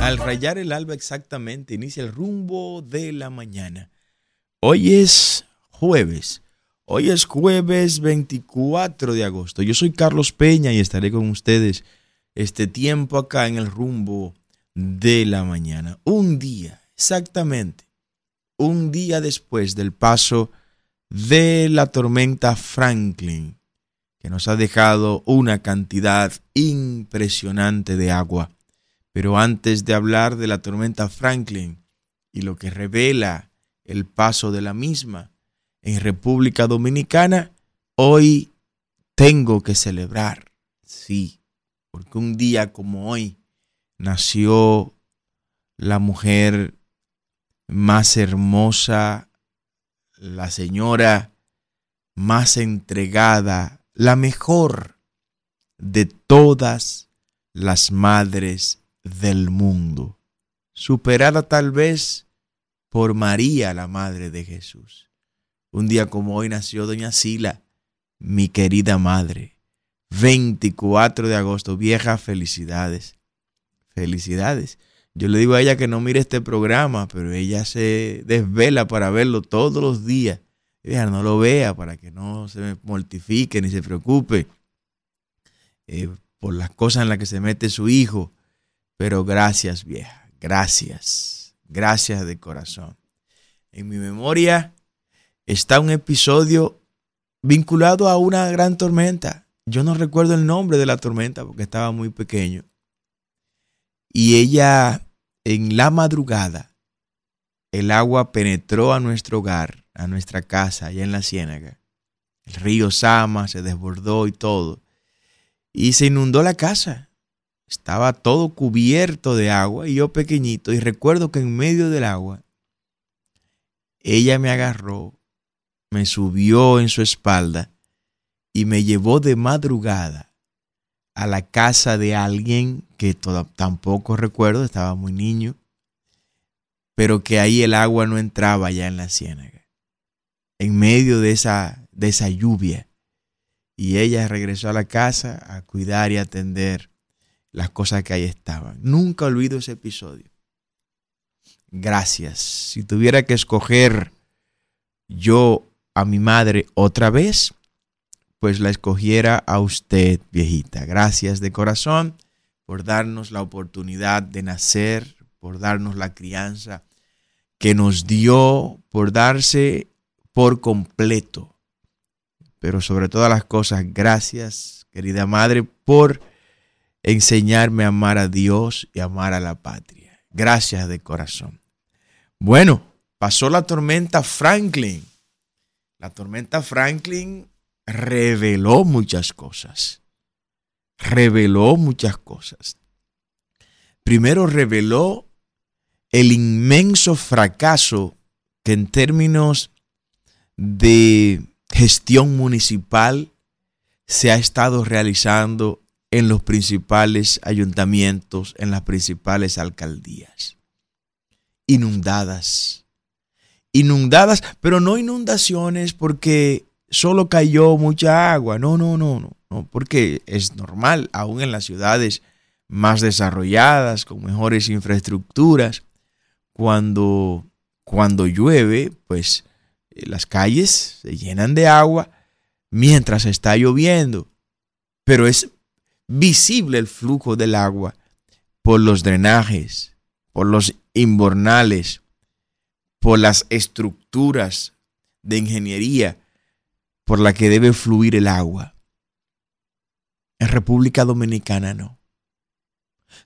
Al rayar el alba exactamente, inicia el rumbo de la mañana. Hoy es jueves. Hoy es jueves 24 de agosto. Yo soy Carlos Peña y estaré con ustedes este tiempo acá en el rumbo de la mañana. Un día, exactamente, un día después del paso de la tormenta Franklin, que nos ha dejado una cantidad impresionante de agua. Pero antes de hablar de la tormenta Franklin y lo que revela el paso de la misma en República Dominicana, hoy tengo que celebrar, sí, porque un día como hoy nació la mujer más hermosa, la señora más entregada, la mejor de todas las madres del mundo, superada tal vez por María, la madre de Jesús. Un día como hoy nació doña Sila, mi querida madre. 24 de agosto, viejas felicidades. Felicidades. Yo le digo a ella que no mire este programa, pero ella se desvela para verlo todos los días. Ella no lo vea para que no se mortifique ni se preocupe eh, por las cosas en las que se mete su hijo. Pero gracias, vieja, gracias, gracias de corazón. En mi memoria está un episodio vinculado a una gran tormenta. Yo no recuerdo el nombre de la tormenta porque estaba muy pequeño. Y ella, en la madrugada, el agua penetró a nuestro hogar, a nuestra casa, allá en la ciénaga. El río Sama se desbordó y todo. Y se inundó la casa. Estaba todo cubierto de agua y yo pequeñito. Y recuerdo que en medio del agua, ella me agarró, me subió en su espalda y me llevó de madrugada a la casa de alguien que tampoco recuerdo, estaba muy niño, pero que ahí el agua no entraba ya en la ciénaga, en medio de esa, de esa lluvia. Y ella regresó a la casa a cuidar y atender las cosas que ahí estaban. Nunca olvido ese episodio. Gracias. Si tuviera que escoger yo a mi madre otra vez, pues la escogiera a usted, viejita. Gracias de corazón por darnos la oportunidad de nacer, por darnos la crianza que nos dio, por darse por completo. Pero sobre todas las cosas, gracias, querida madre, por enseñarme a amar a Dios y amar a la patria. Gracias de corazón. Bueno, pasó la tormenta Franklin. La tormenta Franklin reveló muchas cosas. Reveló muchas cosas. Primero reveló el inmenso fracaso que en términos de gestión municipal se ha estado realizando en los principales ayuntamientos, en las principales alcaldías. Inundadas. Inundadas, pero no inundaciones porque solo cayó mucha agua. No, no, no, no, porque es normal, aún en las ciudades más desarrolladas, con mejores infraestructuras, cuando, cuando llueve, pues eh, las calles se llenan de agua mientras está lloviendo. Pero es visible el flujo del agua por los drenajes, por los inbornales, por las estructuras de ingeniería por la que debe fluir el agua. En República Dominicana no.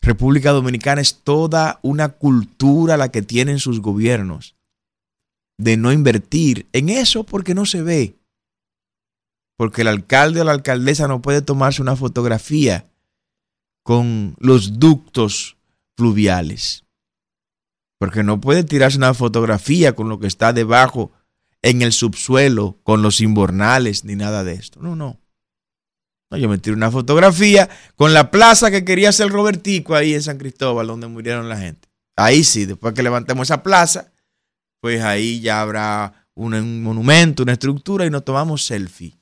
República Dominicana es toda una cultura la que tienen sus gobiernos de no invertir en eso porque no se ve porque el alcalde o la alcaldesa no puede tomarse una fotografía con los ductos fluviales, porque no puede tirarse una fotografía con lo que está debajo en el subsuelo, con los inbornales, ni nada de esto. No, no. yo me tiro una fotografía con la plaza que quería hacer Robertico ahí en San Cristóbal, donde murieron la gente. Ahí sí, después que levantemos esa plaza, pues ahí ya habrá un, un monumento, una estructura y nos tomamos selfie.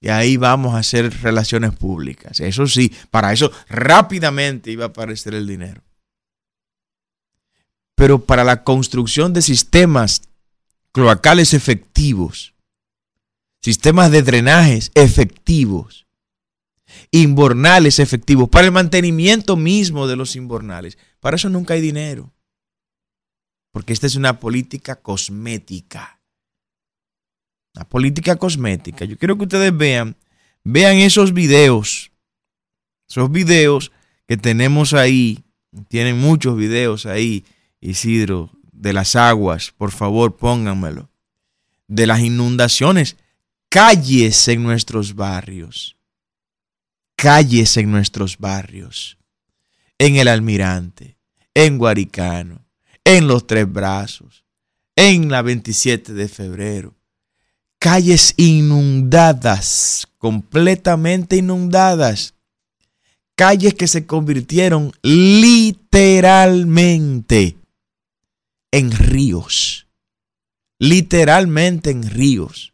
Y ahí vamos a hacer relaciones públicas. Eso sí, para eso rápidamente iba a aparecer el dinero. pero para la construcción de sistemas cloacales efectivos, sistemas de drenajes efectivos, inbornales efectivos, para el mantenimiento mismo de los inbornales. Para eso nunca hay dinero, porque esta es una política cosmética. Política cosmética. Yo quiero que ustedes vean, vean esos videos, esos videos que tenemos ahí, tienen muchos videos ahí, Isidro, de las aguas, por favor pónganmelo, de las inundaciones, calles en nuestros barrios, calles en nuestros barrios, en el Almirante, en Guaricano, en los Tres Brazos, en la 27 de febrero, calles inundadas, completamente inundadas, calles que se convirtieron literalmente en ríos. Literalmente en ríos.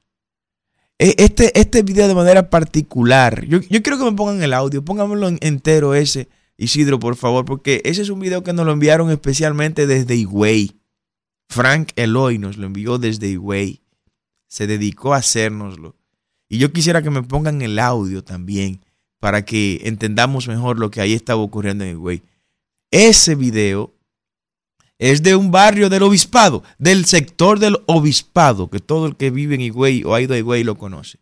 E, este, este video de manera particular, yo, quiero que me pongan el audio, pónganmelo entero ese, Isidro, por favor, porque ese es un video que nos lo enviaron especialmente desde Higüey. Frank Eloy nos lo envió desde Higüey. Se dedicó a hacérnoslo. Y yo quisiera que me pongan el audio también para que entendamos mejor lo que ahí estaba ocurriendo en Higüey. Ese video es de un barrio del obispado, del sector del obispado, que todo el que vive en Higüey o ha ido a Higüey lo conoce.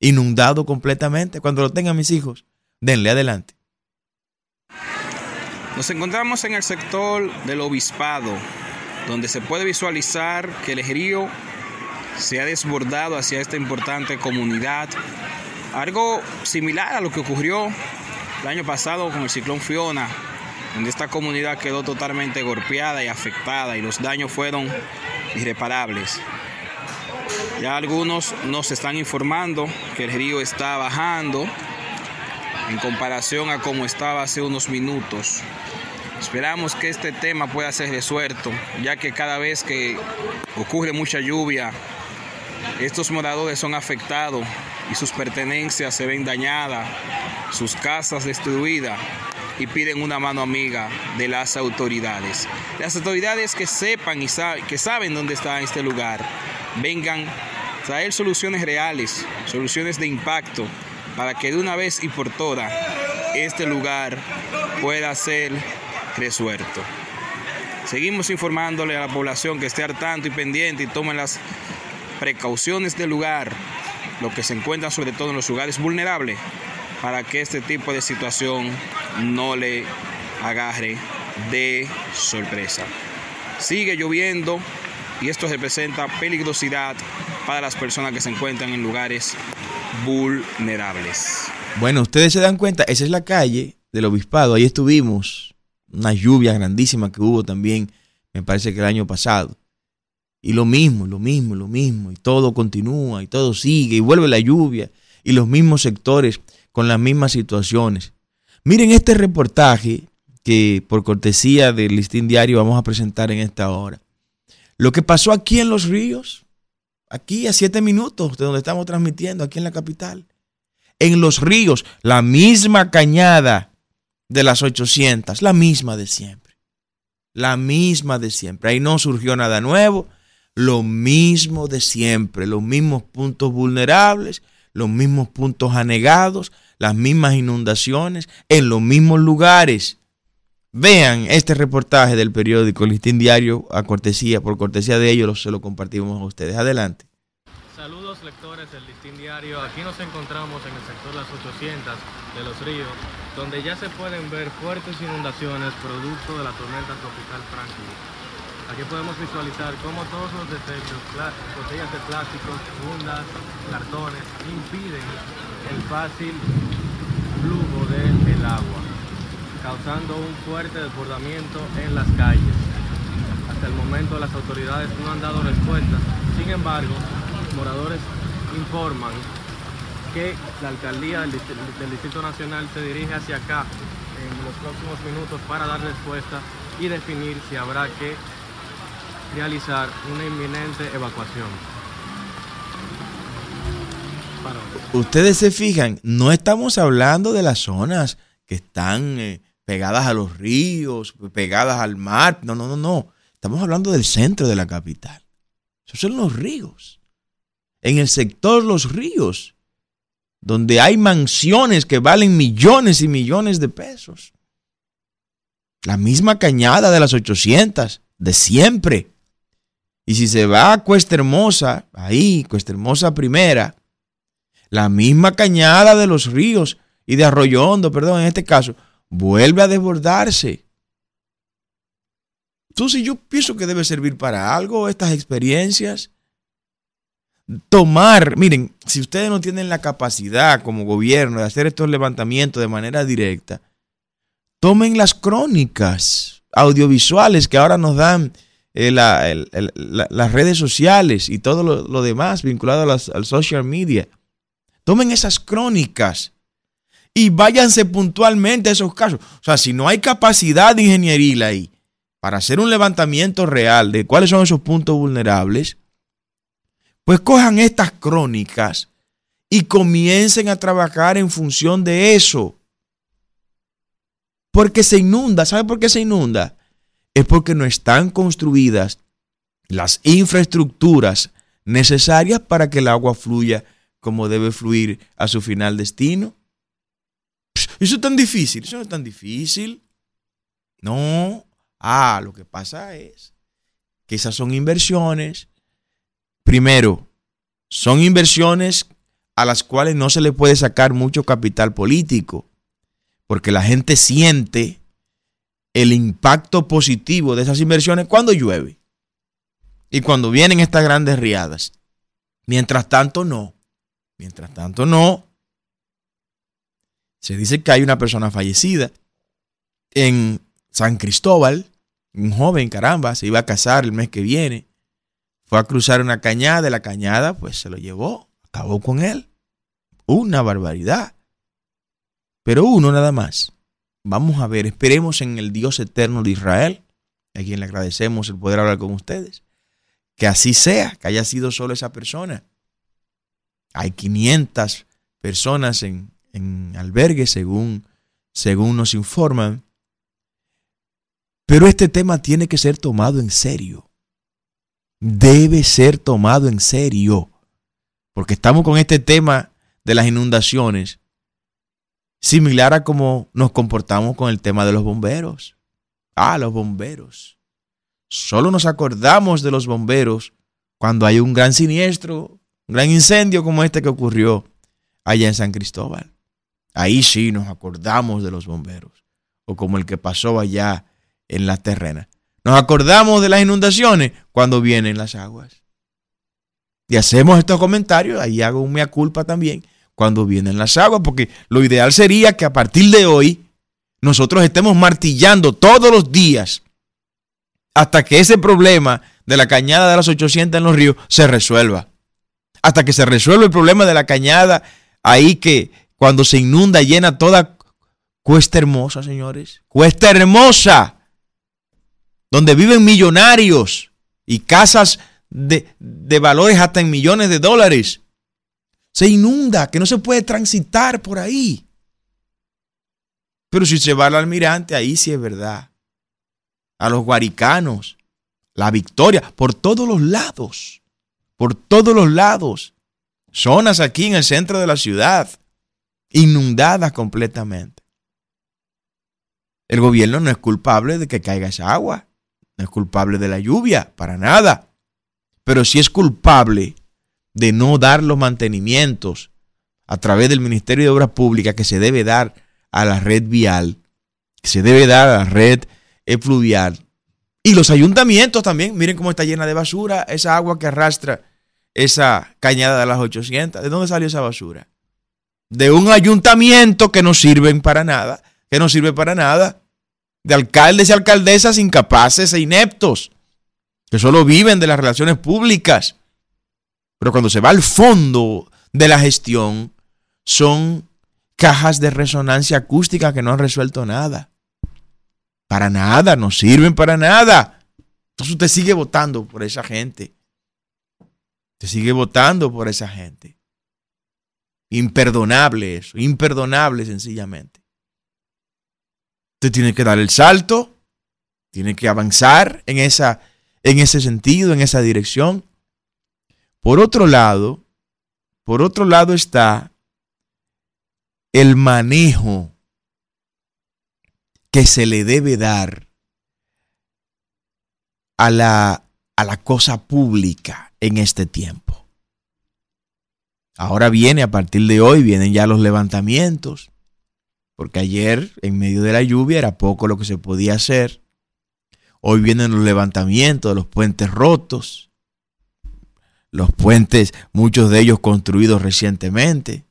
Inundado completamente. Cuando lo tengan mis hijos, denle adelante. Nos encontramos en el sector del obispado, donde se puede visualizar que el río se ha desbordado hacia esta importante comunidad. Algo similar a lo que ocurrió el año pasado con el ciclón Fiona, donde esta comunidad quedó totalmente golpeada y afectada y los daños fueron irreparables. Ya algunos nos están informando que el río está bajando en comparación a como estaba hace unos minutos. Esperamos que este tema pueda ser resuelto, ya que cada vez que ocurre mucha lluvia, estos moradores son afectados y sus pertenencias se ven dañadas, sus casas destruidas y piden una mano amiga de las autoridades. Las autoridades que sepan y que saben dónde está este lugar, vengan a traer soluciones reales, soluciones de impacto, para que de una vez y por todas este lugar pueda ser resuelto. Seguimos informándole a la población que esté al tanto y pendiente y tomen las precauciones del lugar, lo que se encuentra sobre todo en los lugares vulnerables, para que este tipo de situación no le agarre de sorpresa. Sigue lloviendo y esto representa peligrosidad para las personas que se encuentran en lugares vulnerables. Bueno, ustedes se dan cuenta, esa es la calle del obispado, ahí estuvimos, una lluvia grandísima que hubo también, me parece que el año pasado. Y lo mismo, lo mismo, lo mismo, y todo continúa, y todo sigue, y vuelve la lluvia, y los mismos sectores con las mismas situaciones. Miren este reportaje que por cortesía del listín diario vamos a presentar en esta hora. Lo que pasó aquí en Los Ríos, aquí a siete minutos de donde estamos transmitiendo, aquí en la capital. En Los Ríos, la misma cañada de las 800, la misma de siempre. La misma de siempre. Ahí no surgió nada nuevo, lo mismo de siempre, los mismos puntos vulnerables, los mismos puntos anegados, las mismas inundaciones en los mismos lugares. Vean este reportaje del periódico Listín Diario a cortesía, por cortesía de ellos se lo compartimos a ustedes. Adelante. Saludos lectores del Listín Diario. Aquí nos encontramos en el sector Las 800 de Los Ríos, donde ya se pueden ver fuertes inundaciones producto de la tormenta tropical Franklin. Aquí podemos visualizar cómo todos los desechos, botellas de plástico, fundas, cartones, impiden el fácil flujo del agua, causando un fuerte desbordamiento en las calles. Hasta el momento las autoridades no han dado respuesta, sin embargo, moradores informan que la alcaldía del Distrito Nacional se dirige hacia acá en los próximos minutos para dar respuesta y definir si habrá que realizar una inminente evacuación. Ustedes se fijan, no estamos hablando de las zonas que están eh, pegadas a los ríos, pegadas al mar. No, no, no, no. Estamos hablando del centro de la capital. Esos son los ríos. En el sector Los Ríos, donde hay mansiones que valen millones y millones de pesos. La misma cañada de las 800, de siempre. Y si se va a Cuesta Hermosa, ahí, Cuesta Hermosa primera, la misma cañada de los ríos y de Arroyo Hondo, perdón, en este caso, vuelve a desbordarse. Entonces yo pienso que debe servir para algo estas experiencias. Tomar, miren, si ustedes no tienen la capacidad como gobierno de hacer estos levantamientos de manera directa, tomen las crónicas audiovisuales que ahora nos dan eh, las redes sociales y todo lo, demás vinculado al social media. Tomen esas crónicas y váyanse puntualmente a esos casos. O sea, si no hay capacidad ingenieril ahí para hacer un levantamiento real de cuáles son esos puntos vulnerables, pues cojan estas crónicas y comiencen a trabajar en función de eso. Porque se inunda. ¿Sabe por qué se inunda? Es porque no están construidas las infraestructuras necesarias para que el agua fluya como debe fluir a su final destino. Eso es tan difícil, eso no es tan difícil. No. Ah, lo que pasa es que esas son inversiones. Primero, son inversiones a las cuales no se le puede sacar mucho capital político, porque la gente siente el impacto positivo de esas inversiones cuando llueve y cuando vienen estas grandes riadas. Mientras tanto, no. Mientras tanto, no. Se dice que hay una persona fallecida en San Cristóbal, un joven, caramba, se iba a casar el mes que viene. Fue a cruzar una cañada, la cañada pues se lo llevó, acabó con él. Una barbaridad. Pero uno nada más. Vamos a ver, esperemos en el Dios eterno de Israel, a quien le agradecemos el poder hablar con ustedes. Que así sea, que haya sido solo esa persona. Hay 500 personas en, albergue, según, según nos informan. Pero este tema tiene que ser tomado en serio. Debe ser tomado en serio. Porque estamos con este tema de las inundaciones, similar a cómo nos comportamos con el tema de los bomberos. Ah, los bomberos. Solo nos acordamos de los bomberos cuando hay un gran siniestro, un gran incendio como este que ocurrió allá en San Cristóbal. Ahí sí nos acordamos de los bomberos. O como el que pasó allá en la terrena. Nos acordamos de las inundaciones cuando vienen las aguas. Y hacemos estos comentarios, ahí hago un mea culpa también, cuando vienen las aguas, porque lo ideal sería que a partir de hoy nosotros estemos martillando todos los días hasta que ese problema de la cañada de las 800 en los ríos se resuelva. Hasta que se resuelva el problema de la cañada ahí que, cuando se inunda, llena toda Cuesta Hermosa, señores. Cuesta Hermosa, donde viven millonarios y casas de, de valores hasta en millones de dólares. Se inunda, que no se puede transitar por ahí. Pero si se va al almirante, ahí sí es verdad. A los guaricanos, la victoria, por todos los lados, por todos los lados. Zonas aquí en el centro de la ciudad inundadas completamente. El gobierno no es culpable de que caiga esa agua, no es culpable de la lluvia, para nada, pero sí es culpable de no dar los mantenimientos a través del Ministerio de Obras Públicas que se debe dar a la red vial, que se debe dar a la red fluvial. Y los ayuntamientos también, miren cómo está llena de basura, esa agua que arrastra esa cañada de las 800. ¿De dónde salió esa basura? de un ayuntamiento que no sirven para nada, que no sirve para nada, de alcaldes y alcaldesas incapaces e ineptos, que solo viven de las relaciones públicas. Pero cuando se va al fondo de la gestión, son cajas de resonancia acústica que no han resuelto nada. Para nada, no sirven para nada. Entonces usted sigue votando por esa gente. Usted sigue votando por esa gente. Imperdonable eso, imperdonable sencillamente. Usted tiene que dar el salto, tiene que avanzar en esa en ese sentido, en esa dirección. Por otro lado, por otro lado está el manejo que se le debe dar a la, a la cosa pública en este tiempo. Ahora viene, a partir de hoy, vienen ya los levantamientos, porque ayer, en medio de la lluvia, era poco lo que se podía hacer. Hoy vienen los levantamientos de los puentes rotos, los puentes, muchos de ellos construidos recientemente,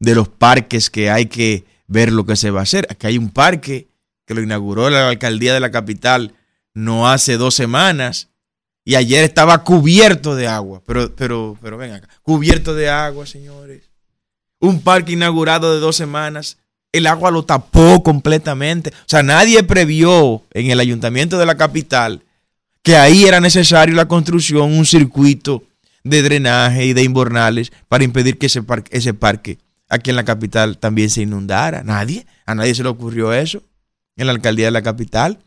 de los parques que hay que ver lo que se va a hacer. Aquí hay un parque que lo inauguró la alcaldía de la capital no hace dos semanas y ayer estaba cubierto de agua. Pero, pero, pero ven acá, cubierto de agua, señores. Un parque inaugurado de dos semanas el agua lo tapó completamente. O sea, nadie previó en el ayuntamiento de la capital que ahí era necesario la construcción, un circuito de drenaje y de inbornales para impedir que ese parque, ese parque aquí en la capital también se inundara. Nadie, a nadie se le ocurrió eso en la alcaldía de la capital.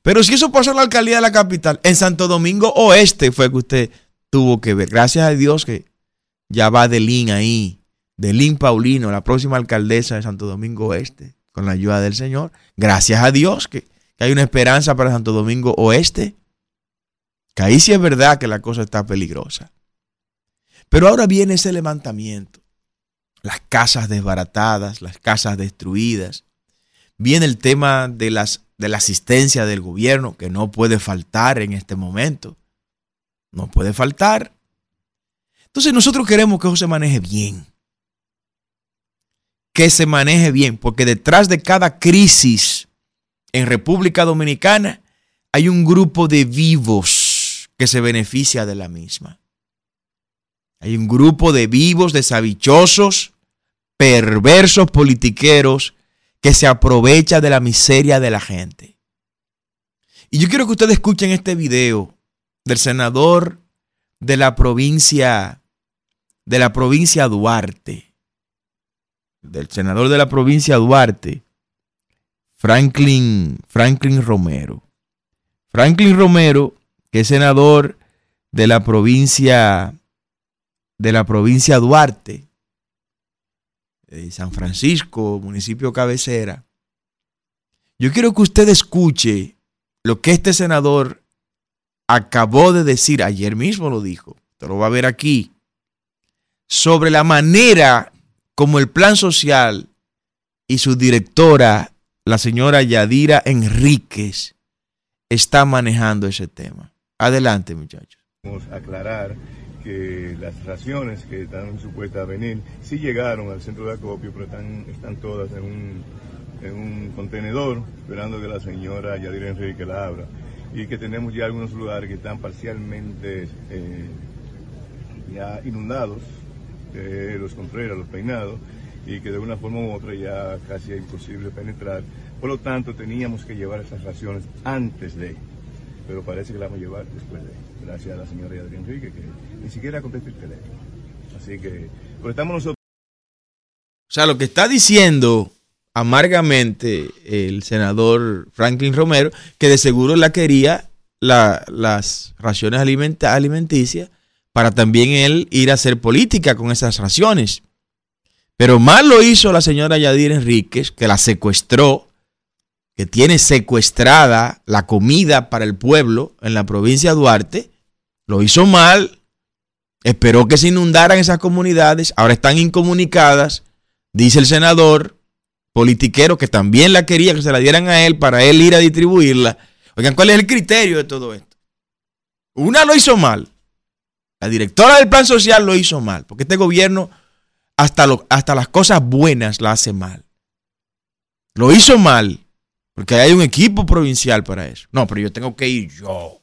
Pero si eso pasó en la alcaldía de la capital, en Santo Domingo Oeste fue que usted tuvo que ver. Gracias a Dios que ya va Delín ahí de Lynn Paulino, la próxima alcaldesa de Santo Domingo Oeste, con la ayuda del Señor. Gracias a Dios que, hay una esperanza para Santo Domingo Oeste. Que ahí sí es verdad que la cosa está peligrosa. Pero ahora viene ese levantamiento. Las casas desbaratadas, las casas destruidas. Viene el tema de, las, de la asistencia del gobierno, que no puede faltar en este momento. No puede faltar. Entonces nosotros queremos que eso se maneje bien que se maneje bien, porque detrás de cada crisis en República Dominicana hay un grupo de vivos que se beneficia de la misma. Hay un grupo de vivos, de sabichosos, perversos politiqueros que se aprovecha de la miseria de la gente. Y yo quiero que ustedes escuchen este video del senador de la provincia de la provincia Duarte del senador de la provincia Duarte, Franklin, Franklin Romero. Franklin Romero, que es senador de la provincia de la provincia Duarte, de San Francisco, municipio cabecera. Yo quiero que usted escuche lo que este senador acabó de decir, ayer mismo lo dijo, te lo va a ver aquí, sobre la manera como el plan social y su directora, la señora Yadira Enríquez, está manejando ese tema. Adelante, muchachos. Vamos a aclarar que las raciones que están supuestas a venir sí llegaron al centro de acopio, pero están, todas en un, en un contenedor esperando que la señora Yadira Enríquez la abra. Y que tenemos ya algunos lugares que están parcialmente eh, ya inundados los Contreras, los Peinados, y que de una forma u otra ya casi es imposible penetrar. Por lo tanto, teníamos que llevar esas raciones antes de, pero parece que la vamos a llevar después de, gracias a la señora Adrián Enrique, que ni siquiera contesta el teléfono. Así que, pues estamos nosotros. O sea, lo que está diciendo amargamente el senador Franklin Romero, que de seguro la quería las raciones alimenticias para también él ir a hacer política con esas raciones. Pero mal lo hizo la señora Yadir Enríquez, que la secuestró, que tiene secuestrada la comida para el pueblo en la provincia de Duarte. Lo hizo mal, esperó que se inundaran esas comunidades, ahora están incomunicadas, dice el senador politiquero que también la quería que se la dieran a él para él ir a distribuirla. Oigan, ¿cuál es el criterio de todo esto? Una lo hizo mal, la directora del plan social lo hizo mal, porque este gobierno hasta, lo, hasta las cosas buenas la hace mal. Lo hizo mal, porque hay un equipo provincial para eso. No, pero yo tengo que ir yo.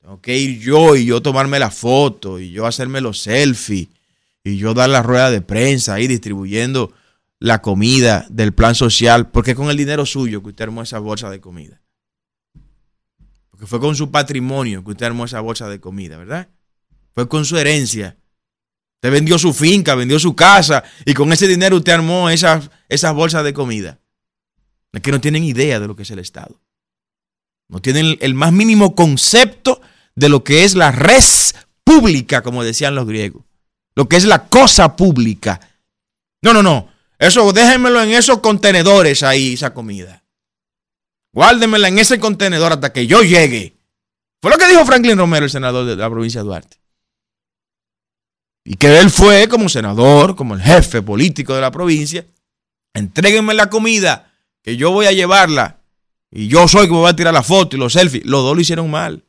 Tengo que ir yo y yo tomarme la foto y yo hacerme los selfies y yo dar la rueda de prensa ahí distribuyendo la comida del plan social, porque con el dinero suyo que usted armó esa bolsa de comida. Porque fue con su patrimonio que usted armó esa bolsa de comida, ¿verdad? Fue con su herencia. Usted vendió su finca, vendió su casa y con ese dinero usted armó esas, bolsas de comida. Es que no tienen idea de lo que es el Estado. No tienen el más mínimo concepto de lo que es la res pública, como decían los griegos. Lo que es la cosa pública. No, no, no. Eso déjenmelo en esos contenedores ahí, esa comida. Guárdemela en ese contenedor hasta que yo llegue. Fue lo que dijo Franklin Romero, el senador de la provincia de Duarte. Y que él fue como senador, como el jefe político de la provincia. Entréguenme la comida, que yo voy a llevarla. Y yo soy que me voy a tirar la foto y los selfies. Los dos lo hicieron mal.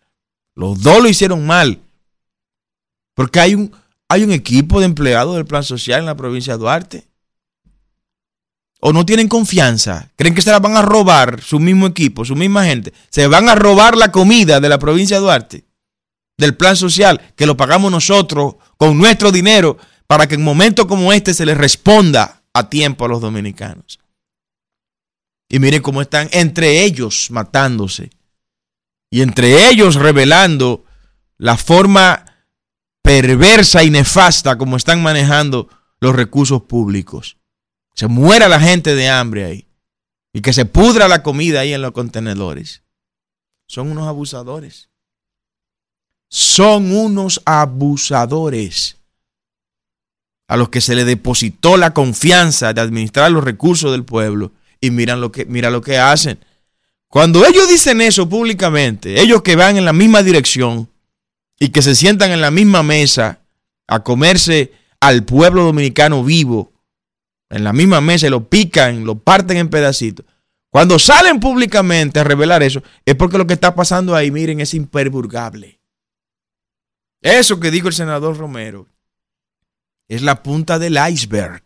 Los dos lo hicieron mal. Porque hay un, hay un equipo de empleados del plan social en la provincia de Duarte. O no tienen confianza. Creen que se la van a robar su mismo equipo, su misma gente. Se van a robar la comida de la provincia de Duarte. Del plan social que lo pagamos nosotros con nuestro dinero para que en momentos como este se les responda a tiempo a los dominicanos. Y miren cómo están entre ellos matándose. Y entre ellos revelando la forma perversa y nefasta como están manejando los recursos públicos. Se muera la gente de hambre ahí. Y que se pudra la comida ahí en los contenedores. Son unos abusadores. Son unos abusadores a los que se le depositó la confianza de administrar los recursos del pueblo y miran lo que, mira lo que hacen. Cuando ellos dicen eso públicamente, ellos que van en la misma dirección y que se sientan en la misma mesa a comerse al pueblo dominicano vivo, en la misma mesa y lo pican, lo parten en pedacitos. Cuando salen públicamente a revelar eso, es porque lo que está pasando ahí, miren, es imperburgable. Eso que dijo el senador Romero es la punta del iceberg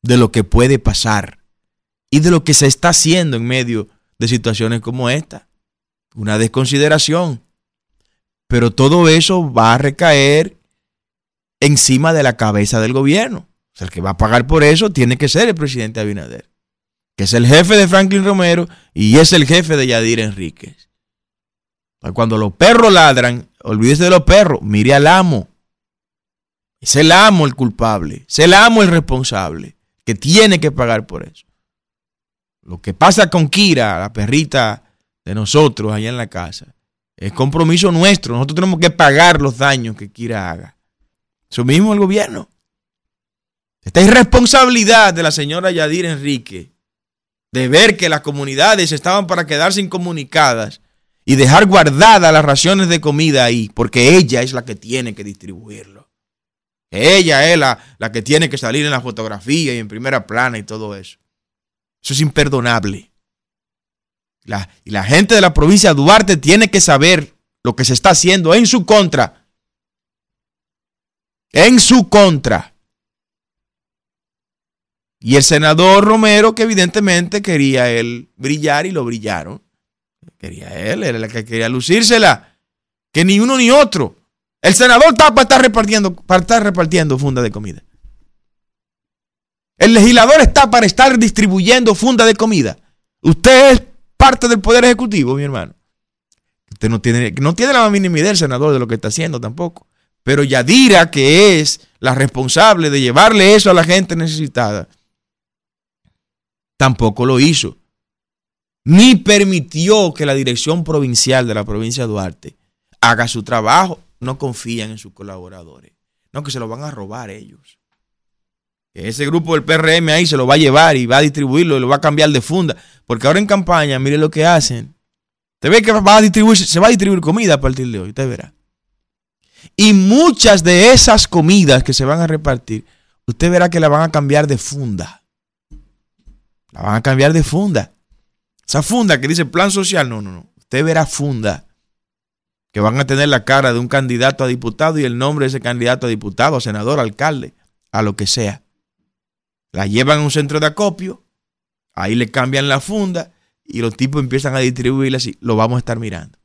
de lo que puede pasar y de lo que se está haciendo en medio de situaciones como esta. Una desconsideración. Pero todo eso va a recaer encima de la cabeza del gobierno. O sea, el que va a pagar por eso tiene que ser el presidente Abinader, que es el jefe de Franklin Romero y es el jefe de Yadir Enríquez. Cuando los perros ladran, olvídese de los perros, mire al amo. Es el amo el culpable, es el amo el responsable, que tiene que pagar por eso. Lo que pasa con Kira, la perrita de nosotros allá en la casa, es compromiso nuestro. Nosotros tenemos que pagar los daños que Kira haga. Eso mismo el gobierno. Esta irresponsabilidad de la señora Yadir Enrique de ver que las comunidades estaban para quedarse incomunicadas y dejar guardadas las raciones de comida ahí, porque ella es la que tiene que distribuirlo. Ella es la, la que tiene que salir en la fotografía y en primera plana y todo eso. Eso es imperdonable. y la gente de la provincia de Duarte tiene que saber lo que se está haciendo en su contra. En su contra. Y el senador Romero, que evidentemente quería él brillar y lo brillaron. Quería él, era el que quería lucírsela. Que ni uno ni otro. El senador está para estar repartiendo, para estar repartiendo funda de comida. El legislador está para estar distribuyendo funda de comida. Usted es parte del Poder Ejecutivo, mi hermano. Usted no tiene, no tiene la mínima idea el senador de lo que está haciendo tampoco. Pero Yadira, que es la responsable de llevarle eso a la gente necesitada, tampoco lo hizo. Ni permitió que la dirección provincial de la provincia de Duarte haga su trabajo. No confían en sus colaboradores. No, que se lo van a robar ellos ese grupo del PRM ahí se lo va a llevar y va a distribuirlo y lo va a cambiar de funda. Porque ahora en campaña, mire lo que hacen. Usted ve que se va a distribuir comida a partir de hoy, usted verá. Y muchas de esas comidas que se van a repartir, usted verá que la van a cambiar de funda. La van a cambiar de funda. Esa funda que dice plan social, no, no, no. Usted verá funda que van a tener la cara de un candidato a diputado y el nombre de ese candidato a diputado, senador, alcalde, a lo que sea. La llevan a un centro de acopio, ahí le cambian la funda y los tipos empiezan a distribuirla así. Lo vamos a estar mirando.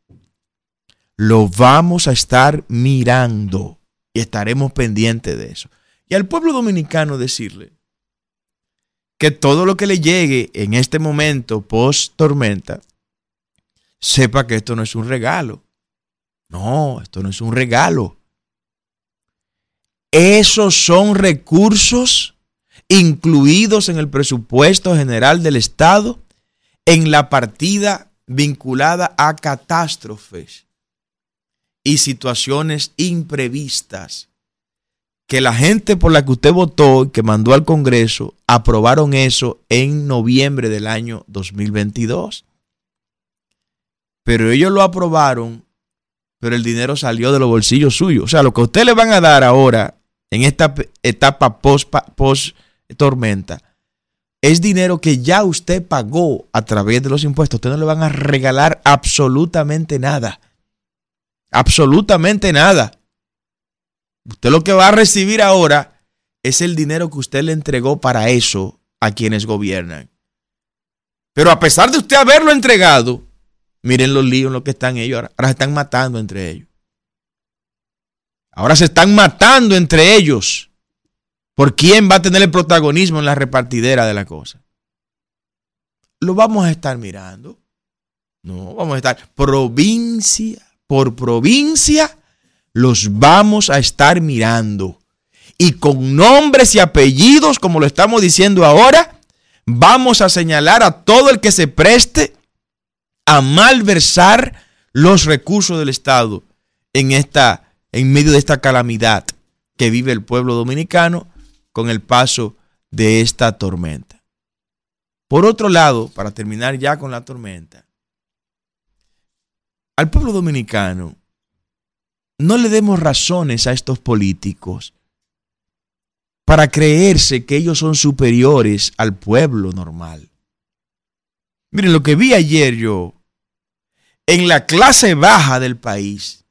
Lo vamos a estar mirando y estaremos pendientes de eso. Y al pueblo dominicano decirle que todo lo que le llegue en este momento post tormenta, sepa que esto no es un regalo. No, esto no es un regalo. Esos son recursos incluidos en el presupuesto general del Estado en la partida vinculada a catástrofes y situaciones imprevistas que la gente por la que usted votó y que mandó al Congreso aprobaron eso en noviembre del año 2022. Pero ellos lo aprobaron, pero el dinero salió de los bolsillos suyos. O sea, lo que usted le van a dar ahora en esta etapa post, post tormenta es dinero que ya usted pagó a través de los impuestos. Usted no le van a regalar absolutamente nada. Absolutamente nada. Usted lo que va a recibir ahora es el dinero que usted le entregó para eso a quienes gobiernan. Pero a pesar de usted haberlo entregado, miren los líos en los que están ellos. Ahora, ahora se están matando entre ellos. Ahora se están matando entre ellos por quién va a tener el protagonismo en la repartidera de la cosa. Lo vamos a estar mirando. No, vamos a estar provincia por provincia, los vamos a estar mirando. Y con nombres y apellidos, como lo estamos diciendo ahora, vamos a señalar a todo el que se preste a malversar los recursos del Estado en, esta, en medio de esta calamidad que vive el pueblo dominicano con el paso de esta tormenta. Por otro lado, para terminar ya con la tormenta, al pueblo dominicano no le demos razones a estos políticos para creerse que ellos son superiores al pueblo normal. Miren, lo que vi ayer yo en la clase baja del país,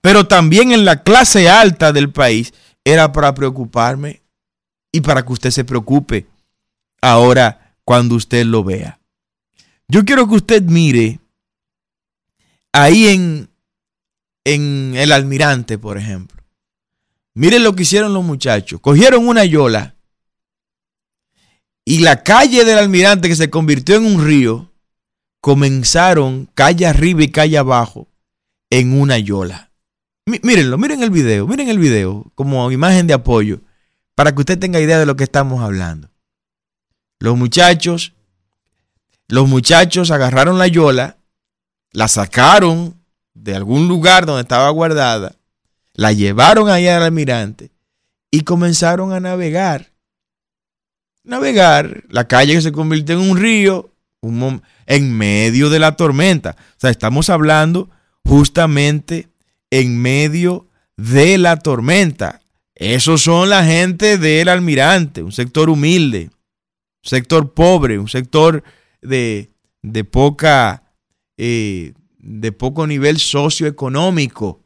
pero también en la clase alta del país, era para preocuparme y para que usted se preocupe ahora cuando usted lo vea. Yo quiero que usted mire ahí en, en el almirante, por ejemplo. Miren lo que hicieron los muchachos. Cogieron una yola y la calle del almirante que se convirtió en un río, comenzaron calle arriba y calle abajo en una yola. mírenlo, miren el video, miren el video como imagen de apoyo para que usted tenga idea de lo que estamos hablando. Los muchachos, los muchachos agarraron la yola la sacaron de algún lugar donde estaba guardada, la llevaron allá al almirante y comenzaron a navegar. Navegar, la calle que se convirtió en un río en medio de la tormenta. O sea, estamos hablando justamente en medio de la tormenta. Esos son la gente del almirante, un sector humilde, un sector pobre, un sector de, de poca eh, de poco nivel socioeconómico.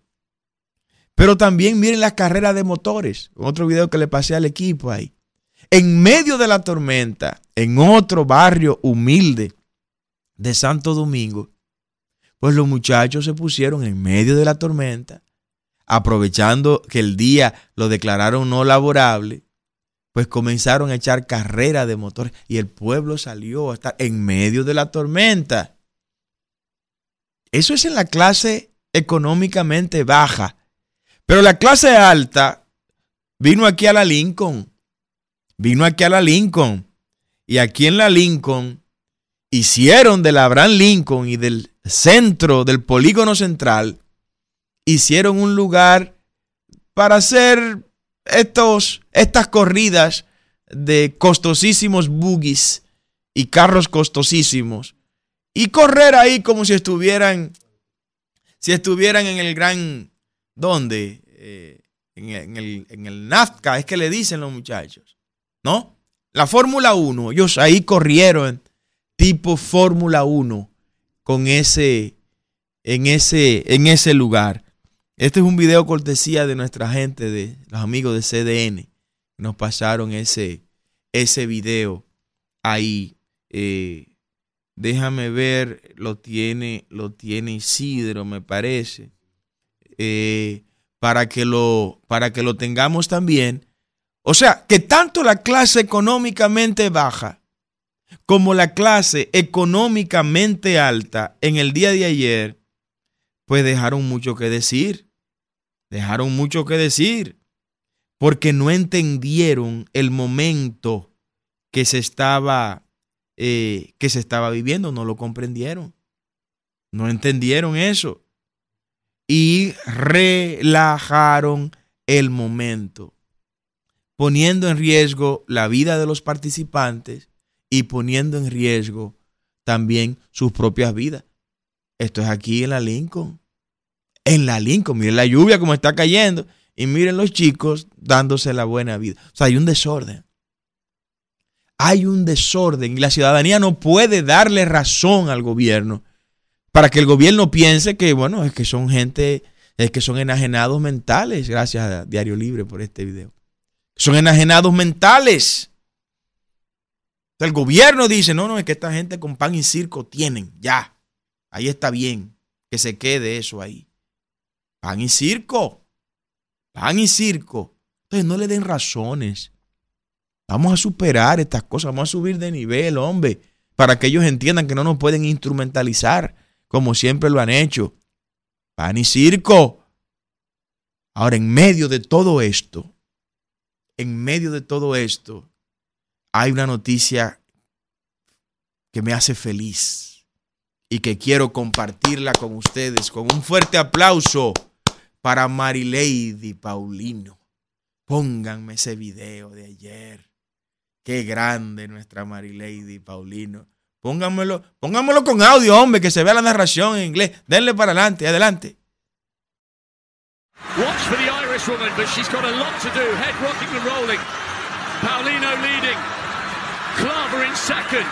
Pero también miren las carreras de motores. Otro video que le pasé al equipo ahí. En medio de la tormenta, en otro barrio humilde de Santo Domingo, pues los muchachos se pusieron en medio de la tormenta, aprovechando que el día lo declararon no laborable, pues comenzaron a echar carreras de motores y el pueblo salió a estar en medio de la tormenta. Eso es en la clase económicamente baja. Pero la clase alta vino aquí a la Lincoln. Vino aquí a la Lincoln. Y aquí en la Lincoln hicieron de la Abraham Lincoln y del centro del polígono central, hicieron un lugar para hacer estos, estas corridas de costosísimos buggies y carros costosísimos y correr ahí como si estuvieran, si estuvieran en el gran, ¿dónde? Eh, en, el, en el es que le dicen los muchachos, ¿no? La Fórmula 1, ellos ahí corrieron tipo Fórmula 1 con ese, en ese, en ese lugar. Este es un video cortesía de nuestra gente, de los amigos de CDN. Nos pasaron ese, ese video ahí. Eh, Déjame ver, lo tiene, lo tiene Isidro, me parece. Eh, para, que lo, para que lo tengamos también. O sea, que tanto la clase económicamente baja como la clase económicamente alta en el día de ayer, pues dejaron mucho que decir. Dejaron mucho que decir. Porque no entendieron el momento que se estaba eh, que se estaba viviendo, no lo comprendieron. No entendieron eso. Y relajaron el momento, poniendo en riesgo la vida de los participantes y poniendo en riesgo también sus propias vidas. Esto es aquí en la Lincoln. En la Lincoln, miren la lluvia como está cayendo y miren los chicos dándose la buena vida. O sea, hay un desorden. Hay un desorden y la ciudadanía no puede darle razón al gobierno para que el gobierno piense que, bueno, es que son gente, es que son enajenados mentales. Gracias a Diario Libre por este video. Son enajenados mentales. El gobierno dice, no, no, es que esta gente con pan y circo tienen, ya. Ahí está bien, que se quede eso ahí. Pan y circo. Pan y circo. Entonces no le den razones. Vamos a superar estas cosas, vamos a subir de nivel, hombre, para que ellos entiendan que no nos pueden instrumentalizar como siempre lo han hecho. Pan y circo. Ahora, en medio de todo esto, en medio de todo esto, hay una noticia que me hace feliz y que quiero compartirla con ustedes con un fuerte aplauso para Marilady Paulino. Pónganme ese video de ayer. Qué grande nuestra Marilady Paulino. Pónganmelo con audio, hombre, que se vea la narración en inglés. Denle para adelante, adelante. Watch for the Irish woman, but she's got a lot to do. Head rocking and rolling. Paulino leading. Claver in second.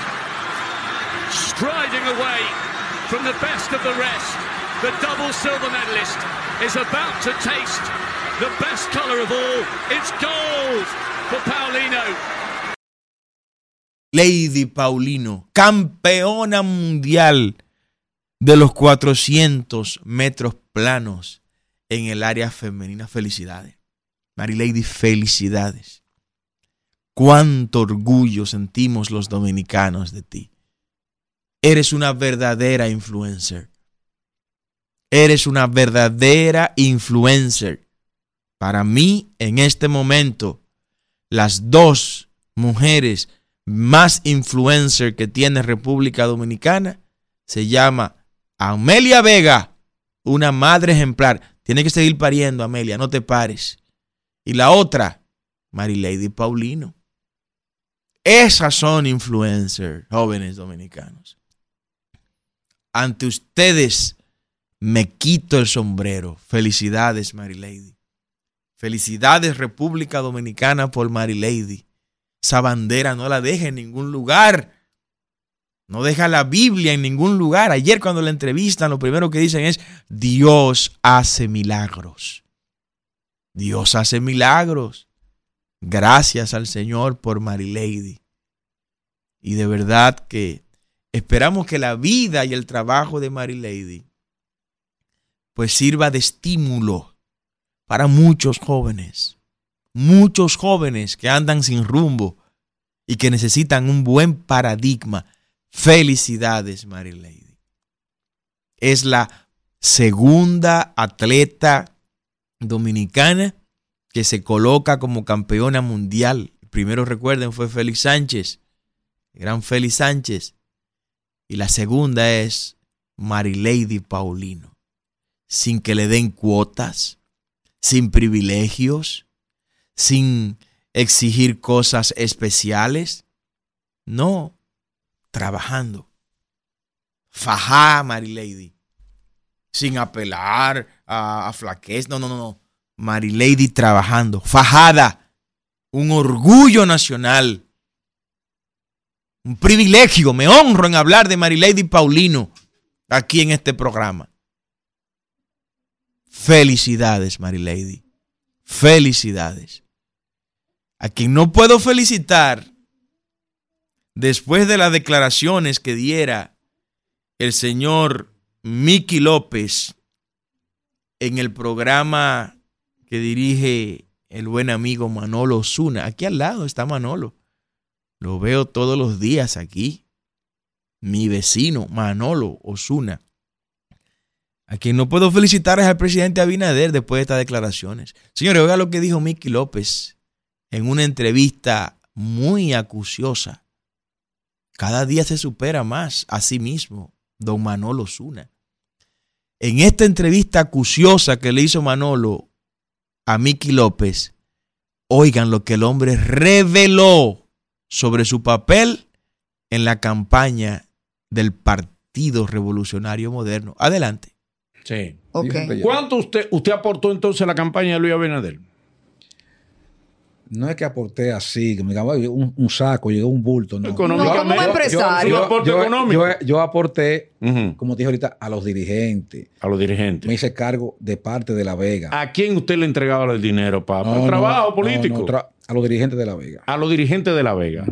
Striding away from the best of the rest. The double silver medalist is about to taste the best colour of all. It's gold for Paulino. Lady Paulino, campeona mundial de los 400 metros planos en el área femenina. Felicidades. Mary Lady, felicidades. Cuánto orgullo sentimos los dominicanos de ti. Eres una verdadera influencer. Eres una verdadera influencer. Para mí, en este momento, las dos mujeres más influencer que tiene República Dominicana se llama Amelia Vega, una madre ejemplar. Tiene que seguir pariendo, Amelia, no te pares. Y la otra, Marilady Paulino. Esas son influencers, jóvenes dominicanos. Ante ustedes me quito el sombrero. Felicidades, Marilady. Felicidades, República Dominicana, por Marilady. Esa bandera no la deja en ningún lugar. No deja la Biblia en ningún lugar. Ayer cuando la entrevistan, lo primero que dicen es, Dios hace milagros. Dios hace milagros. Gracias al Señor por Marilady. Y de verdad que esperamos que la vida y el trabajo de Marilady pues sirva de estímulo para muchos jóvenes muchos jóvenes que andan sin rumbo y que necesitan un buen paradigma. Felicidades, Mary Lady. Es la segunda atleta dominicana que se coloca como campeona mundial. primero recuerden fue Félix Sánchez, gran Félix Sánchez. Y la segunda es Lady Paulino, sin que le den cuotas, sin privilegios, sin exigir cosas especiales. No, trabajando. Fajá, Lady, Sin apelar a, a flaquez. No, no, no, no. Lady trabajando. Fajada. Un orgullo nacional. Un privilegio. Me honro en hablar de Lady Paulino aquí en este programa. Felicidades, Lady, Felicidades. A quien no puedo felicitar después de las declaraciones que diera el señor Miki López en el programa que dirige el buen amigo Manolo Osuna. Aquí al lado está Manolo. Lo veo todos los días aquí. Mi vecino, Manolo Osuna. A quien no puedo felicitar es al presidente Abinader después de estas declaraciones. Señores, oiga lo que dijo Miki López en una entrevista muy acuciosa. Cada día se supera más a sí mismo, don Manolo Zuna. en esta entrevista acuciosa que le hizo Manolo a Miki López, oigan lo que el hombre reveló sobre su papel en la campaña del Partido Revolucionario Moderno. Adelante. Sí. Ok. ¿Cuánto usted, usted aportó entonces a la campaña de Luis Abinader? No es que aporté así, que me digan, "Oye, un, un saco, llegó un bulto. No. Económicamente. No, como empresario. Un aporte yo, económico. yo- yo aporté, como te dije ahorita, a los dirigentes. A los dirigentes. Me hice cargo de parte de La Vega. ¿A quién usted le entregaba el dinero para, No, no, trabajo no, político? no, tra- a los dirigentes de La Vega. a los dirigentes de La Vega.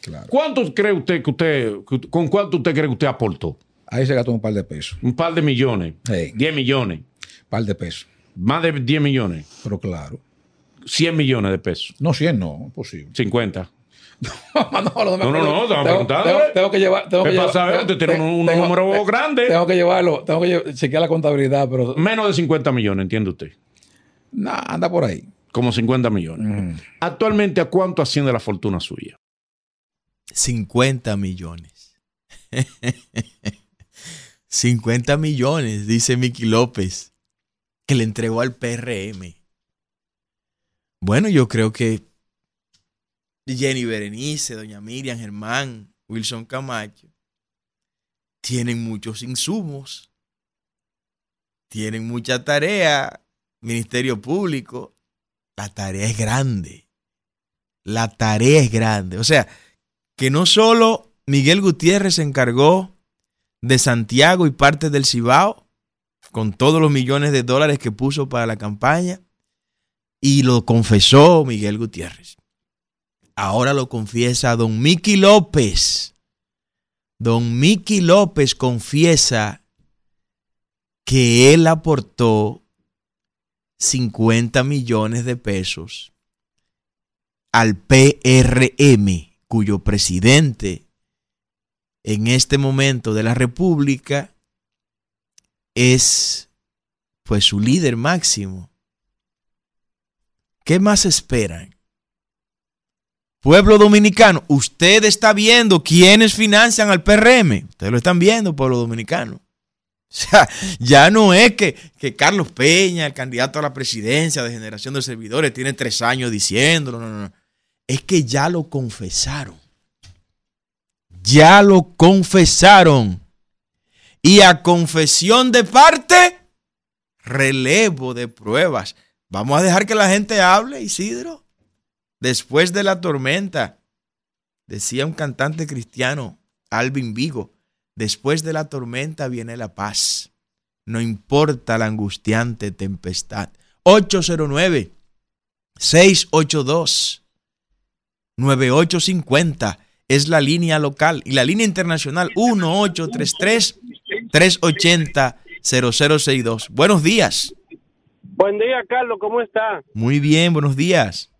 Claro. ¿Cuánto cree usted que usted, que usted- con cuánto usted cree que usted aportó? Ahí se gastó un par de pesos. Un par de millones. Sí. 10 millones. Un par de pesos. Más de 10 millones. Pero claro. 100 millones de pesos. No, 100 no, posible. 50. Manolo, me No, no, acuerdo. no, estaba Tengo-. Tengo, tengo que llevar. Tengo ¿Qué que pasa? llevar- Usted tiene un- un número grande. Tengo que llevarlo. Tengo que lle- chequear la contabilidad, pero. Menos de 50 millones, entiende usted. Nah, anda por ahí. Como 50 millones. Mm. Actualmente, ¿a cuánto asciende la fortuna suya? 50 millones. 50 millones, dice Miki López, que le entregó al PRM. Bueno, yo creo que Jenny Berenice, doña Miriam Germán, Wilson Camacho, tienen muchos insumos, tienen mucha tarea, Ministerio Público, la tarea es grande, la tarea es grande. O sea, que no solo Miguel Gutiérrez se encargó de Santiago y parte del Cibao, con todos los millones de dólares que puso para la campaña, y lo confesó Miguel Gutiérrez. Ahora lo confiesa don Miki López. Don Miki López confiesa que él aportó 50 millones de pesos al PRM, cuyo presidente en este momento de la República es pues su líder máximo. ¿Qué más esperan? Pueblo dominicano, usted está viendo quiénes financian al PRM. Ustedes lo están viendo, pueblo dominicano. O sea, ya no es que, que Carlos Peña, el candidato a la presidencia de Generación de Servidores, tiene tres años diciéndolo. No, no, no. Es que ya lo confesaron. Ya lo confesaron. Y a confesión de parte, relevo de pruebas. Vamos a dejar que la gente hable, Isidro. Después de la tormenta, decía un cantante cristiano, Alvin Vigo, después de la tormenta viene la paz. No importa la angustiante tempestad. 809 682 9850 es la línea local y la línea internacional 1833 380 0062. Buenos días. Buen día, Carlos, ¿cómo está? Muy bien, buenos días.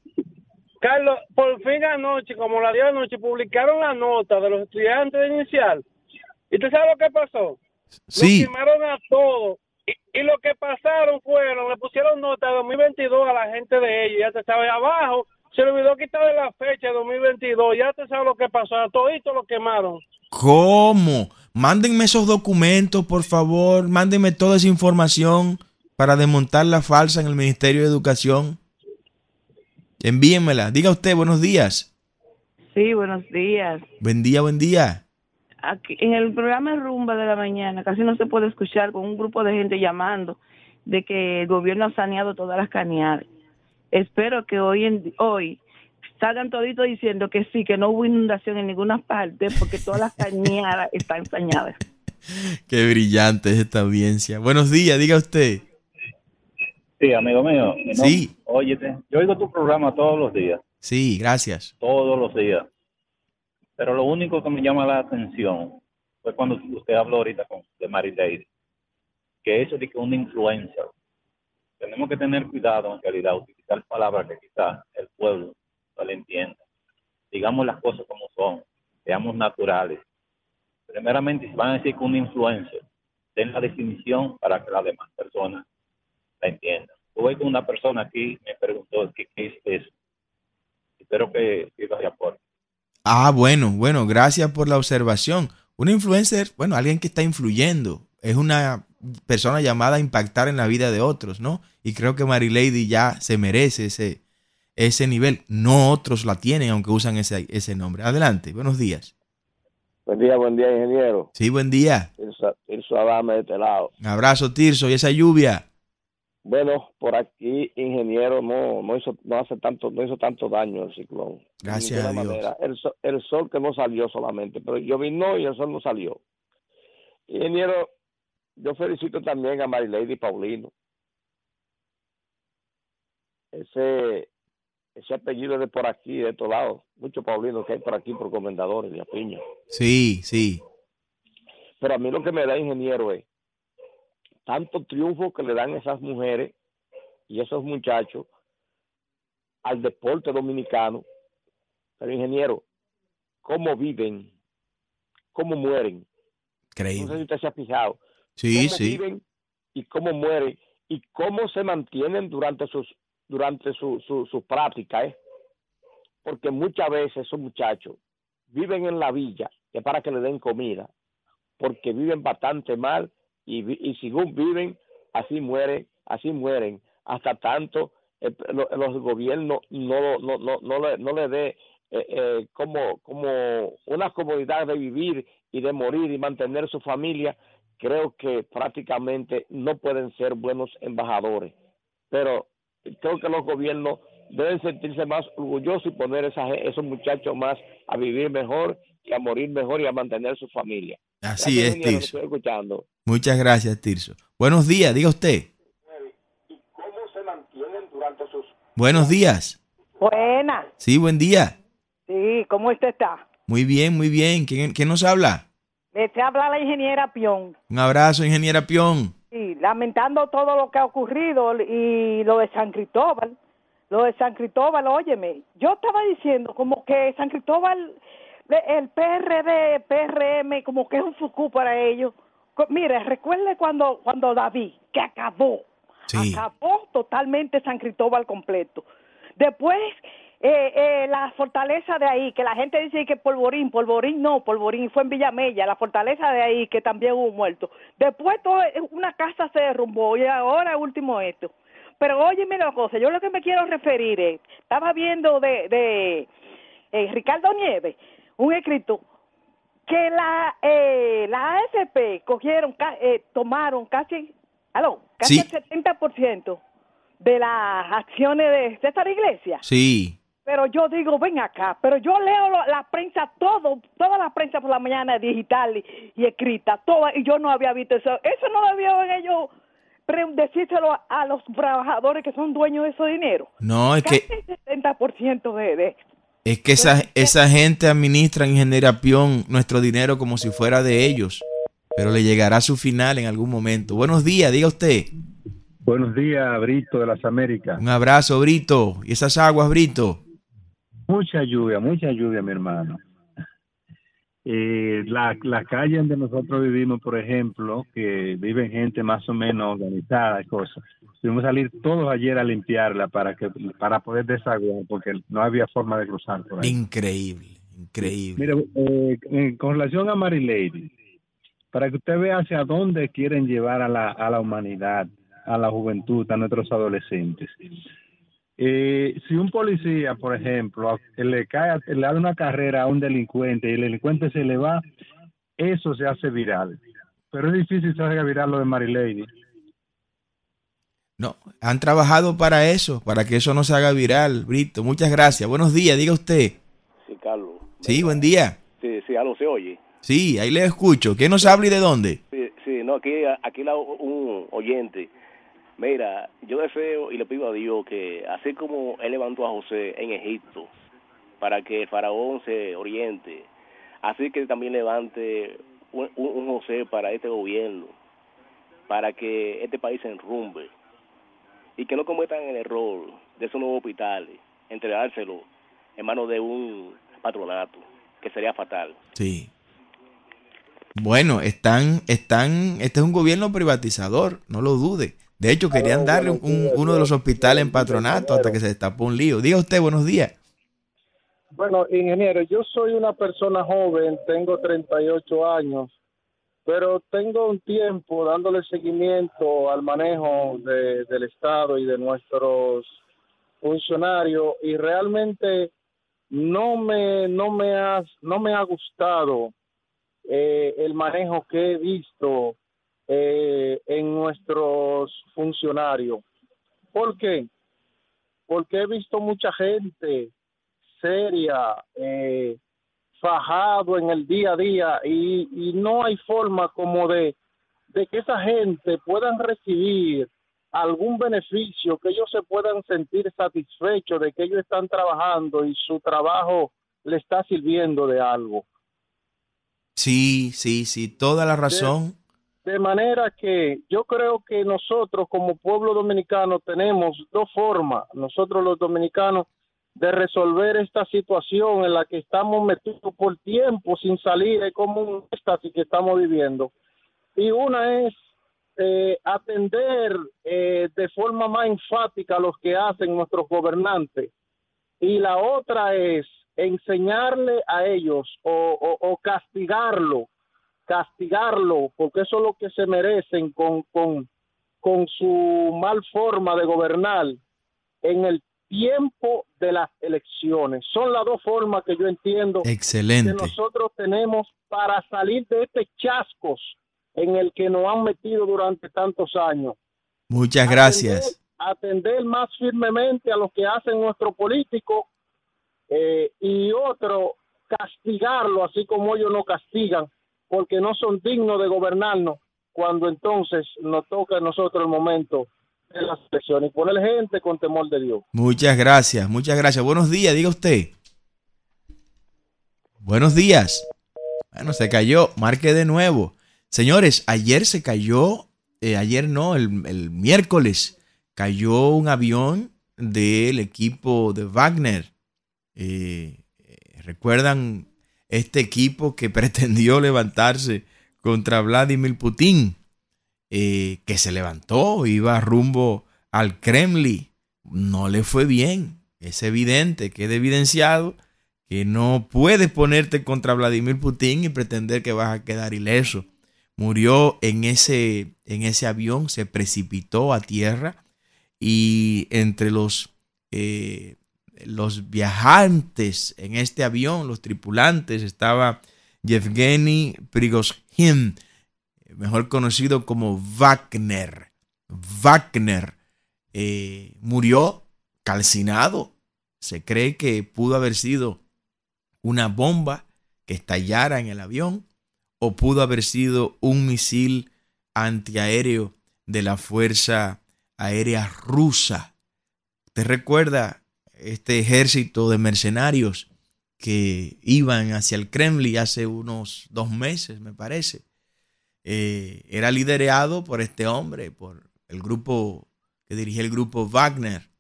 Carlos, por fin anoche, como la día anoche, publicaron la nota de los estudiantes de inicial. ¿Y tú sabes lo que pasó? Sí. Los quemaron a todos. Y, y lo que pasaron fueron, le pusieron nota de 2022 a la gente de ellos. Ya te sabes, abajo se le olvidó quitarle la fecha de 2022. Ya te sabes lo que pasó. A todito lo quemaron. ¿Cómo? Mándenme esos documentos, por favor. Mándenme toda esa información para desmontar la falsa en el Ministerio de Educación. Envíenmela. Diga usted, buenos días. Sí, buenos días. Buen día, buen día. Aquí, en el programa Rumba de la mañana casi no se puede escuchar con un grupo de gente llamando de que el gobierno ha saneado todas las cañadas. Espero que hoy en hoy salgan toditos diciendo que sí, que no hubo inundación en ninguna parte porque todas las cañadas están saneadas. Qué brillante es esta audiencia. Buenos días, diga usted. Sí, amigo mío. No, Sí. Óyete, yo oigo tu programa todos los días, Sí, gracias. todos los días. Pero lo único que me llama la atención fue cuando usted habló ahorita con de Mary David, que eso de que un influencer. Tenemos que tener cuidado en realidad, utilizar palabras que quizás el pueblo no le entienda. Digamos las cosas como son, seamos naturales. Primeramente, si van a decir que un influencer, den la definición para que las demás personas la entiendan. Tuve con una persona aquí, me preguntó qué, qué es eso. Espero que sirva de aporte. Ah, bueno, bueno, gracias por la observación. Un influencer, bueno, alguien que está influyendo. Es una persona llamada a impactar en la vida de otros, ¿no? Y creo que Mary Lady ya se merece ese, ese nivel. No otros la tienen, aunque usan ese, ese nombre. Adelante, buenos días. Buen día, buen día, ingeniero. Sí, buen día. Tirso, Tirso Adame de este lado. Un abrazo, Tirso. ¿Y esa lluvia? Bueno, por aquí, ingeniero, no, no hizo, no hace tanto, no hizo tanto daño el ciclón. Gracias a Dios. manera. El, sol, el sol que no salió solamente, pero yo vino y el sol no salió. Ingeniero, yo felicito también a Marilady Paulino. Ese, ese apellido de por aquí, de estos lados. Muchos Paulinos que hay por aquí por comendadores de Apiña. Sí, sí. Pero a mí lo que me da ingeniero es tanto triunfo que le dan esas mujeres y esos muchachos al deporte dominicano. Pero ingeniero, ¿cómo viven? ¿Cómo mueren? No sé Increíble. si usted se ha fijado. Sí, ¿Cómo sí. viven y cómo mueren? Y cómo se mantienen durante sus durante su, su, su práctica, ¿eh? Porque muchas veces esos muchachos viven en la villa es para que le den comida, porque viven bastante mal y, y según viven, así mueren, así mueren, hasta tanto eh, lo- los gobiernos no, no, no, no, le, no le dé eh, eh, como, como una comodidad de vivir y de morir y mantener su familia, creo que prácticamente no pueden ser buenos embajadores. Pero creo que los gobiernos deben sentirse más orgullosos y poner ge- esos muchachos más a vivir mejor y a morir mejor y a mantener su familia. Así Gracias, es, Tirso. estoy escuchando. Muchas gracias, Tirso. Buenos días, diga usted. ¿Cómo se mantienen durante sus Buenos días. Buena. Sí, buen día. Sí, ¿cómo usted está? Muy bien, muy bien. ¿Quién, quién nos habla? Le habla la ingeniera Pion. Un abrazo, ingeniera Pion. Sí, lamentando todo lo que ha ocurrido y lo de San Cristóbal. Lo de San Cristóbal, óyeme, yo estaba diciendo como que San Cristóbal, el PRD, PRM, como que es un fucú para ellos. Mire, recuerde cuando, cuando David, que acabó, Sí. acabó totalmente San Cristóbal completo. Después, eh, eh, la fortaleza de ahí, que la gente dice que Polvorín, Polvorín no, Polvorín fue en Villamella, la fortaleza de ahí, que también hubo muertos. Después todo, una casa se derrumbó y ahora último esto. Pero óyeme una cosa, yo lo que me quiero referir es, estaba viendo de, de eh, Ricardo Nieves, un escrito, que la, eh, la AFP cogieron, eh, tomaron casi, aló, casi Sí. el 70% de las acciones de César Iglesias. Sí. Pero yo digo, ven acá, pero yo leo la prensa, todo, toda la prensa por la mañana digital y, y escrita, toda, y yo no había visto eso. Eso no debieron ellos decírselo a, a los trabajadores que son dueños de ese dinero. No, es Casi que, el 70% de, de es que esa, esa gente administra en generación nuestro dinero como si fuera de ellos. Pero le llegará su final en algún momento. Buenos días, diga usted. Buenos días, Brito de las Américas. Un abrazo, Brito. ¿Y esas aguas, Brito? Mucha lluvia, mucha lluvia, mi hermano. Eh, la, la calle donde nosotros vivimos, por ejemplo, que viven gente más o menos organizada y cosas, tuvimos que salir todos ayer a limpiarla para que para poder desaguar, porque no había forma de cruzar por ahí. Increíble, increíble. Mire, eh, con relación a Mary Lady, para que usted vea hacia dónde quieren llevar a la, a la humanidad, a la juventud, a nuestros adolescentes. Eh, si un policía, por ejemplo, le cae, le da una carrera a un delincuente y el delincuente se le va, eso se hace viral. Pero es difícil se haga viral lo de Mary Lady. No, han trabajado para eso, para que eso no se haga viral, Brito. Muchas gracias. Buenos días, diga usted. Sí, Carlos. Sí, buen día. Sí, sí, algo se oye. Sí, ahí le escucho. ¿Quién nos habla y de dónde? Sí, sí, no, aquí, aquí la, un oyente. Mira, yo deseo y le pido a Dios que así como él levantó a José en Egipto para que el faraón se oriente, así que también levante un, un- un José para este gobierno, para que este país se enrumbe y que no cometan el error de esos nuevos hospitales, entregárselo en manos de un patronato, que sería fatal. Sí. Bueno, están, están, este es un gobierno privatizador, no lo dude. De hecho, querían darle un- uno de los hospitales en patronato hasta que se destapó un lío. Diga usted, buenos días. Bueno, ingeniero, yo soy una persona joven, tengo 38 años pero tengo un tiempo dándole seguimiento al manejo de- del Estado y de nuestros funcionarios y realmente no me no me ha no me ha gustado eh, el manejo que he visto eh, en nuestros funcionarios. ¿Por qué? Porque he visto mucha gente seria, eh, fajado en el día a día y, y no hay forma como de, de que esa gente puedan recibir algún beneficio, que ellos se puedan sentir satisfechos de que ellos están trabajando y su trabajo le está sirviendo de algo. Sí, sí, sí, toda la razón. De manera que yo creo que nosotros como pueblo dominicano tenemos dos formas, nosotros los dominicanos, de resolver esta situación en la que estamos metidos por tiempo sin salir, es como un éxtasis que estamos viviendo. Y una es eh, atender eh, de forma más enfática a los que hacen nuestros gobernantes. Y la otra es enseñarle a ellos o, o, o castigarlo, castigarlo, porque eso es lo que se merecen con, con, con su mal forma de gobernar en el tiempo de las elecciones. Son las dos formas que yo entiendo Excelente. que nosotros tenemos para salir de este chascos en el que nos han metido durante tantos años. Muchas gracias. Atender más firmemente a lo que hacen nuestros políticos eh, y otro, castigarlo así como ellos no castigan, porque no son dignos de gobernarnos cuando entonces nos toca a nosotros el momento poner gente con temor de Dios. Muchas gracias, muchas gracias. Buenos días, diga usted. Buenos días. Bueno, se cayó, marque de nuevo. Señores, ayer se cayó, eh, ayer no, el, el miércoles cayó un avión del equipo de Wagner. Eh, ¿Recuerdan este equipo que pretendió levantarse contra Vladimir Putin? Eh, que se levantó, iba rumbo al Kremlin. No le fue bien. Es evidente, queda evidenciado que no puedes ponerte contra Vladimir Putin y pretender que vas a quedar ileso. Murió en ese, en ese avión, se precipitó a tierra y entre los, eh, los viajantes en este avión, los tripulantes, estaba Yevgeny Prigozhin, mejor conocido como Wagner. Wagner eh, murió calcinado. Se cree que pudo haber sido una bomba que estallara en el avión o pudo haber sido un misil antiaéreo de la Fuerza Aérea Rusa. ¿Te recuerda este ejército de mercenarios que iban hacia el Kremlin hace unos dos meses, me parece? Eh, era liderado por este hombre, por el grupo que dirigía el grupo Wagner.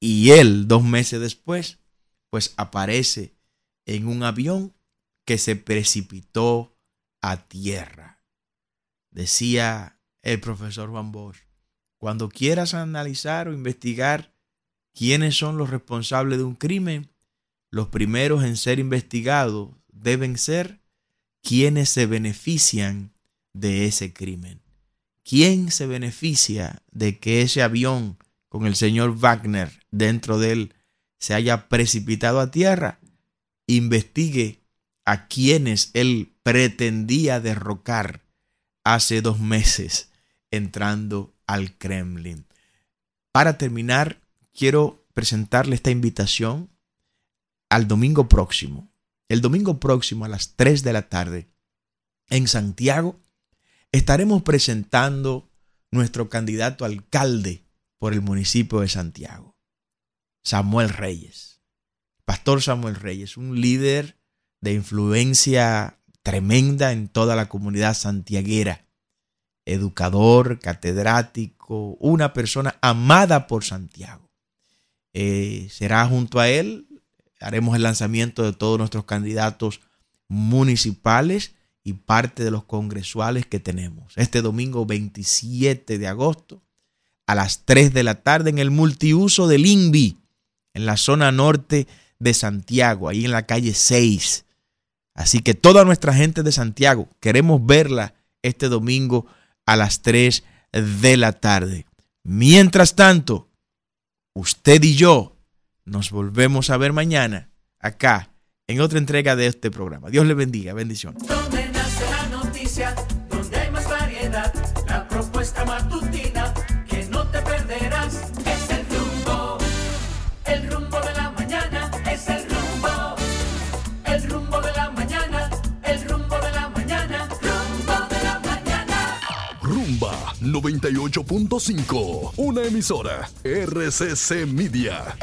Y él, dos meses después, pues aparece en un avión que se precipitó a tierra. Decía el profesor Van Bosch, cuando quieras analizar o investigar quiénes son los responsables de un crimen, los primeros en ser investigados deben ser quienes se benefician de ese crimen. ¿Quién se beneficia de que ese avión con el señor Wagner dentro de él se haya precipitado a tierra? Investigue a quienes él pretendía derrocar hace dos meses entrando al Kremlin. Para terminar, quiero presentarle esta invitación al domingo próximo. El domingo próximo a las 3 de la tarde en Santiago estaremos presentando nuestro candidato alcalde por el municipio de Santiago, Samuel Reyes. Pastor Samuel Reyes, un líder de influencia tremenda en toda la comunidad santiaguera, educador, catedrático, una persona amada por Santiago. Eh, será junto a él, haremos el lanzamiento de todos nuestros candidatos municipales y parte de los congresuales que tenemos. Este domingo 27 de agosto a las 3 de la tarde en el multiuso del INVI, en la zona norte de Santiago, ahí en la calle 6. Así que toda nuestra gente de Santiago, queremos verla este domingo a las 3 de la tarde. Mientras tanto, usted y yo nos volvemos a ver mañana acá en otra entrega de este programa. Dios le bendiga, bendiciones. Donde nace la noticia, donde hay más variedad, la propuesta matutina que no te perderás. Es el rumbo, el rumbo de la mañana, es el rumbo, el rumbo de la mañana, el rumbo de la mañana, rumbo de la mañana. Rumba 98.5, una emisora RCC Media.